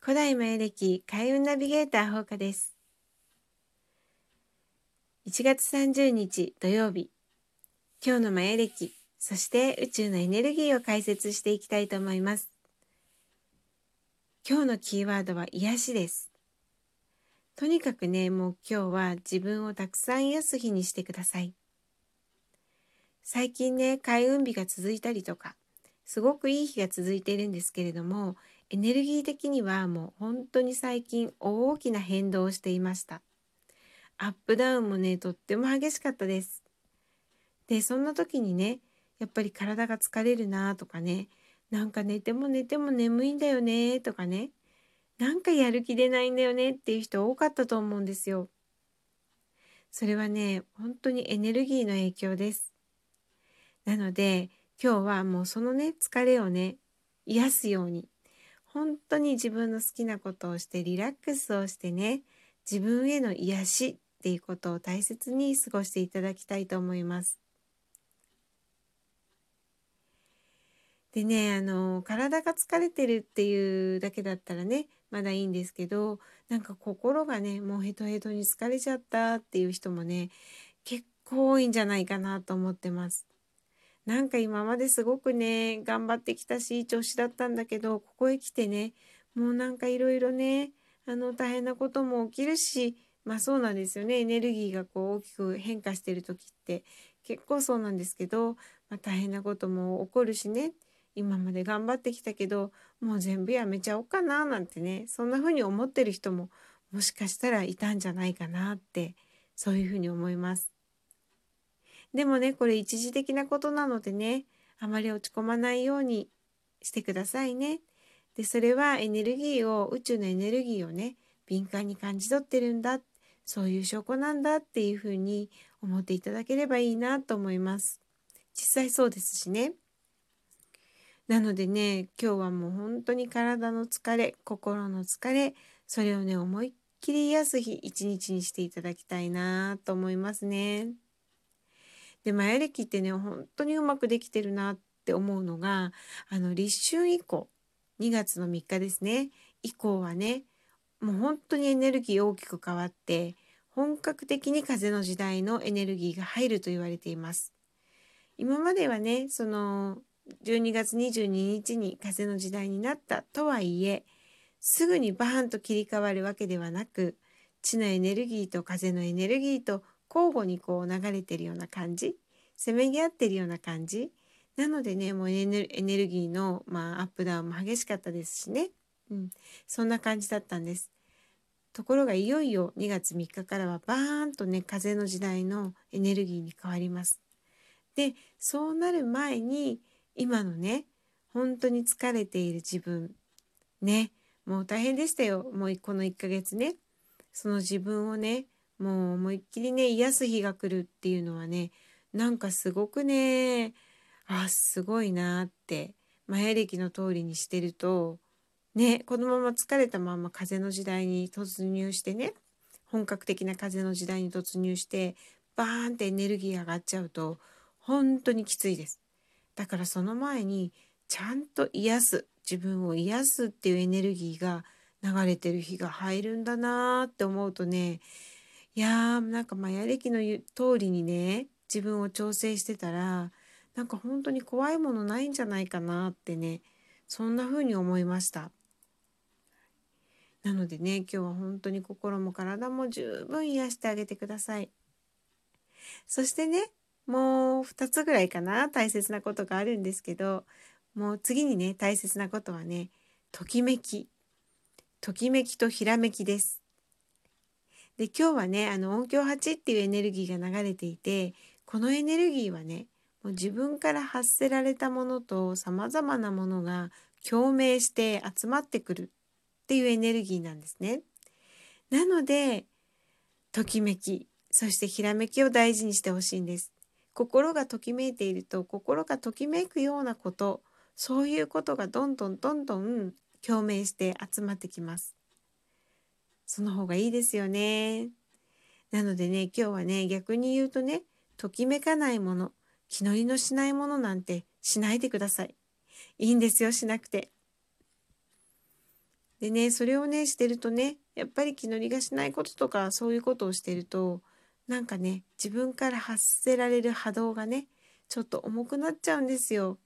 古代マヤ暦開運ナビゲーター放課です。1月30日土曜日。今日のマヤ暦そして宇宙のエネルギーを解説していきたいと思います。今日のキーワードは癒しです。とにかくねもう今日は自分をたくさん癒す日にしてください。最近ね開運日が続いたりとかすごくいい日が続いているんですけれどもエネルギー的にはもう本当に最近大きな変動をしていました。アップダウンもねとっても激しかったです。でそんな時にねやっぱり体が疲れるなとかねなんか寝ても寝ても眠いんだよねとかねなんかやる気出ないんだよねっていう人多かったと思うんですよ。それはね本当にエネルギーの影響です。なので今日はもうそのね疲れをね癒すように本当に自分の好きなことをしてリラックスをしてね自分への癒しっていうことを大切に過ごしていただきたいと思います。でねあの体が疲れてるっていうだけだったらねまだいいんですけどなんか心がねもうヘトヘトに疲れちゃったっていう人もね結構多いんじゃないかなと思ってます。なんか今まですごくね頑張ってきたし調子だったんだけどここへ来てねもうなんかいろいろねあの大変なことも起きるしまあそうなんですよね。エネルギーがこう大きく変化してる時って。結構そうなんですけど、まあ、大変なことも起こるしね。今まで頑張ってきたけどもう全部やめちゃおうかななんてねそんな風に思ってる人ももしかしたらいたんじゃないかなってそういうふうに思います。でもねこれ一時的なことなのでねあまり落ち込まないようにしてくださいね。でそれはエネルギーを宇宙のエネルギーをね敏感に感じ取ってるんだそういう証拠なんだっていうふうに思っていただければいいなと思います。実際そうですしね。なのでね今日はもう本当に体の疲れ心の疲れそれをね思いっきり癒す日一日にしていただきたいなと思いますね。でマヤ暦ってね本当にうまくできてるなって思うのがあの立春以降2月の3日ですね以降はねもう本当にエネルギー大きく変わって本格的に風の時代のエネルギーが入ると言われています。今まではねその12月22日に風の時代になったとはいえすぐにバーンと切り替わるわけではなく地のエネルギーと風のエネルギーと交互にこう流れてるような感じせめぎ合ってるような感じ。なのでねもうエネルギーの、まあ、アップダウンも激しかったですしね、うん、そんな感じだったんです。ところがいよいよ2月3日からはバーンとね風の時代のエネルギーに変わります。でそうなる前に今のね本当に疲れている自分。ねもう大変でしたよ。もうこの1ヶ月ね。その自分をねもう思いっきりね癒す日が来るっていうのはねなんかすごくねあすごいなってマヤ暦の通りにしてるとねこのまま疲れたまま風の時代に突入してね本格的な風の時代に突入してバーンってエネルギー上がっちゃうと本当にきついです。だからその前にちゃんと癒す自分を癒すっていうエネルギーが流れてる日が入るんだなーって思うとねいやーなんかマヤ暦の言う通りにね自分を調整してたらなんか本当に怖いものないんじゃないかなってねそんな風に思いました。なのでね今日は本当に心も体も十分癒してあげてください。そしてねもう2つぐらいかな大切なことがあるんですけどもう次にね大切なことはねときめき。ときめきとひらめきです。で今日はねあの音響8っていうエネルギーが流れていてこのエネルギーはねもう自分から発せられたものとさまざまなものが共鳴して集まってくるっていうエネルギーなんですね。なのでときめきそしてひらめきを大事にしてほしいんです。心がときめいていると心がときめくようなことそういうことがどんどんどんどん共鳴して集まってきます。その方がいいですよね。なのでね今日はね逆に言うとねときめかないもの、気乗りのしないものなんてしないでください。いいんですよ、しなくて。でね、それをね、してるとね、やっぱり気乗りがしないこととか、そういうことをしてると、なんかね、自分から発せられる波動がね、ちょっと重くなっちゃうんですよ。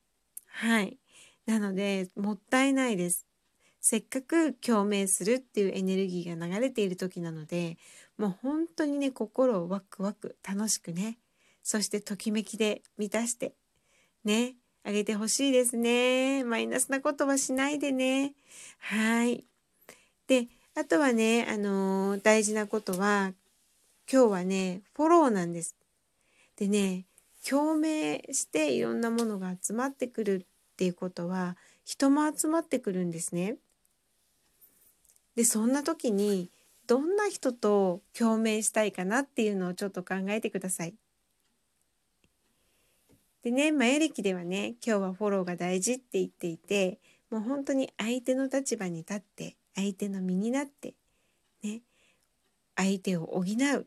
はい。なので、もったいないです。せっかく共鳴するっていうエネルギーが流れている時なので、もう本当にね、心をワクワク楽しくね、そしてときめきで満たして、ね、あげてほしいですね。マイナスなことはしないでね。はい。で、あとはね、あのー、大事なことは、今日はね、フォローなんです。でね、共鳴していろんなものが集まってくるっていうことは、人も集まってくるんですね。で、そんな時に、どんな人と共鳴したいかなっていうのをちょっと考えてください。でね、マヤ歴ではね、今日はフォローが大事って言っていて、もう本当に相手の立場に立って、相手の身になって、ね、相手を補う。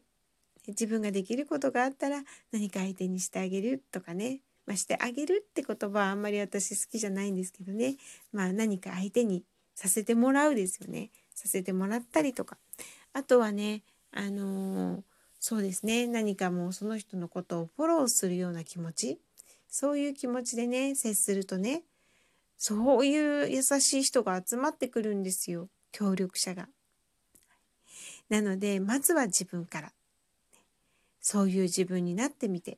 自分ができることがあったら何か相手にしてあげるとかね、まあ、してあげるって言葉はあんまり私好きじゃないんですけどね、まあ何か相手にさせてもらうですよね。させてもらったりとか。あとはね、あのー、そうですね、何かもうその人のことをフォローするような気持ち。そういう気持ちでね、接するとね、そういう優しい人が集まってくるんですよ。協力者が。なので、まずは自分から。そういう自分になってみて。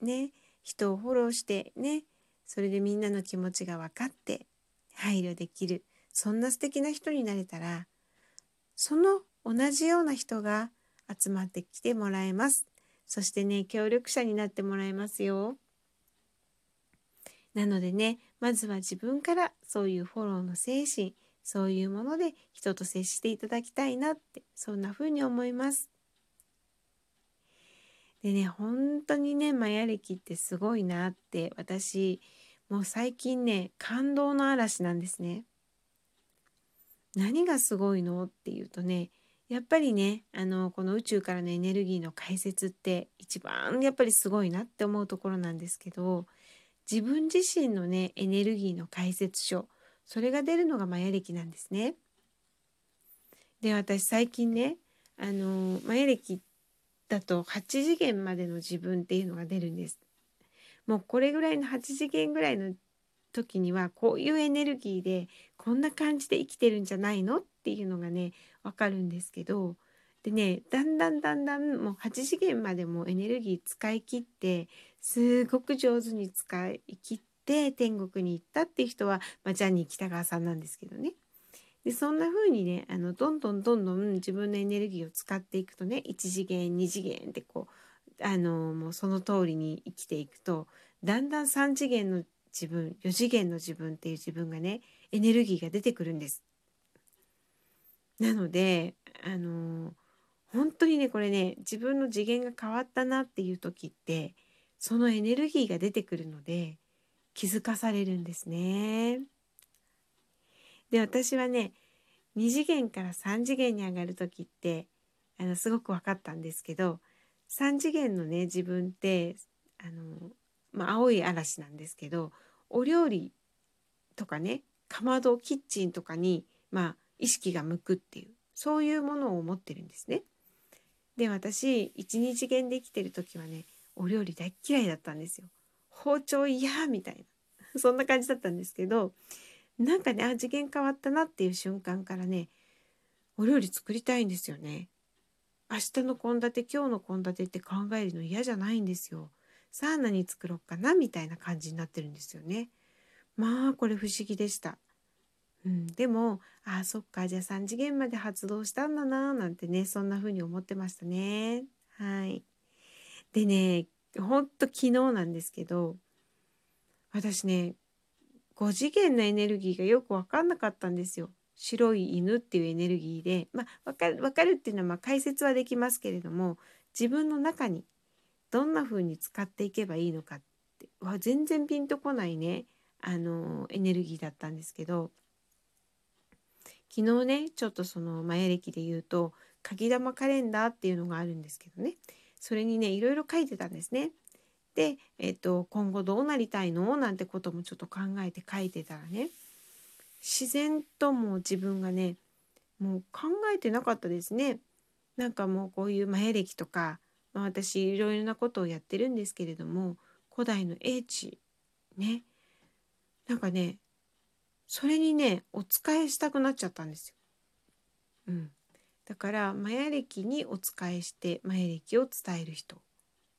ね。人をフォローしてね。それでみんなの気持ちが分かって配慮できる。そんな素敵な人になれたら、その同じような人が集まってきてもらえます。そしてね、協力者になってもらえますよ。なのでね、まずは自分からそういうフォローの精神、そういうもので人と接していただきたいなって、そんな風に思います。でね、本当にね、マヤ歴ってすごいなって、私、もう最近ね、感動の嵐なんですね。何がすごいの？っていうとね、やっぱりね、あの、この宇宙からのエネルギーの解説って一番やっぱりすごいなって思うところなんですけど、自分自身のねエネルギーの解説書それが出るのがマヤ暦なんですね。で私最近ねあのマヤ暦だと8次元までの自分っていうのが出るんです。もうこれぐらいの8次元ぐらいの時にはこういうエネルギーでこんな感じで生きてるんじゃないの？っていうのがねわかるんですけどでねだんだんだんだんもう8次元までもエネルギー使い切ってすごく上手に使い切って天国に行ったっていう人は、まあ、ジャニー北川さんなんですけどね。でそんな風にねあのどんどんどんどん自分のエネルギーを使っていくとね1次元2次元ってこうあのもうその通りに生きていくとだんだん3次元の自分4次元の自分っていう自分がねエネルギーが出てくるんです。なのであの本当にねこれね自分の次元が変わったなっていう時ってそのエネルギーが出てくるので気づかされるんですね。で私はね2次元から3次元に上がる時ってあのすごく分かったんですけど3次元のね自分ってあの、まあ、青い嵐なんですけどお料理とかねかまどキッチンとかに、まあ、意識が向くっていうそういうものを持ってるんですね。で私12次元で生きてる時はねお料理大嫌いだったんですよ。包丁嫌みたいなそんな感じだったんですけどなんかねあ次元変わったなっていう瞬間からねお料理作りたいんですよね。明日の献立今日の献立って考えるの嫌じゃないんですよ。さあ何作ろうかなみたいな感じになってるんですよね。まあこれ不思議でした。うん、でもあそっかじゃあ3次元まで発動したんだななんてねそんな風に思ってましたね。はい。でねほんと昨日なんですけど私ね5次元のエネルギーがよく分かんなかったんですよ。白い犬っていうエネルギーで、まあ、分かる分かるっていうのはま解説はできますけれども自分の中にどんな風に使っていけばいいのかってわ全然ピンとこないねあのエネルギーだったんですけど昨日ねちょっとその前歴で言うと鍵玉カレンダーっていうのがあるんですけどねそれにねいろいろ書いてたんですね。で、えっと、今後どうなりたいの？なんてこともちょっと考えて書いてたらね自然ともう自分がねもう考えてなかったですね。なんかもうこういうマヤ歴とか、まあ、私いろいろなことをやってるんですけれども古代の英知ね。なんかねそれにねお仕えしたくなっちゃったんですよ。うん、だからマヤ歴にお仕えしてマヤ歴を伝える人。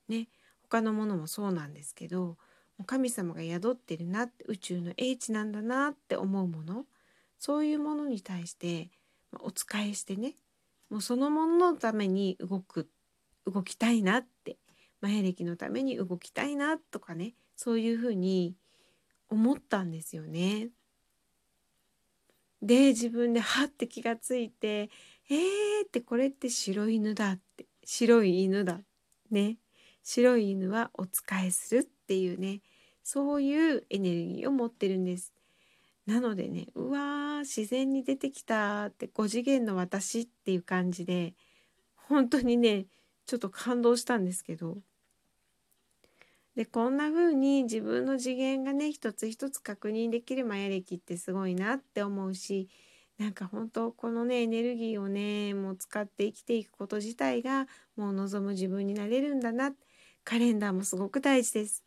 ね。他のものもそうなんですけど神様が宿ってるなって宇宙の英知なんだなって思うもの。そういうものに対してお仕えしてね。もうそのもののために動く動きたいなってマヤ歴のために動きたいなとかねそういうふうに思ったんですよね。で自分ではって気がついて「えー」ってこれって白犬だって白い犬だね白い犬はお仕えするっていうねそういうエネルギーを持ってるんです。なのでねうわー自然に出てきたって5次元の私っていう感じで本当にねちょっと感動したんですけどでこんな風に自分の次元がね一つ一つ確認できるマヤ歴ってすごいなって思うしなんか本当このねエネルギーをねもう使って生きていくこと自体がもう望む自分になれるんだなカレンダーもすごく大事です。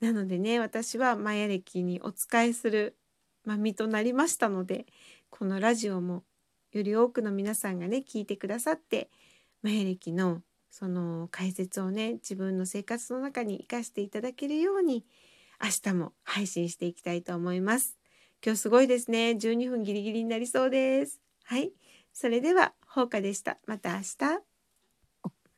なのでね私はマヤ歴にお仕えする、ま身となりましたのでこのラジオもより多くの皆さんがね聞いてくださってマヤ歴のその解説をね自分の生活の中に生かしていただけるように明日も配信していきたいと思います。今日すごいですね。12分ギリギリになりそうです。はい。それでは、ほうかでした。また明日。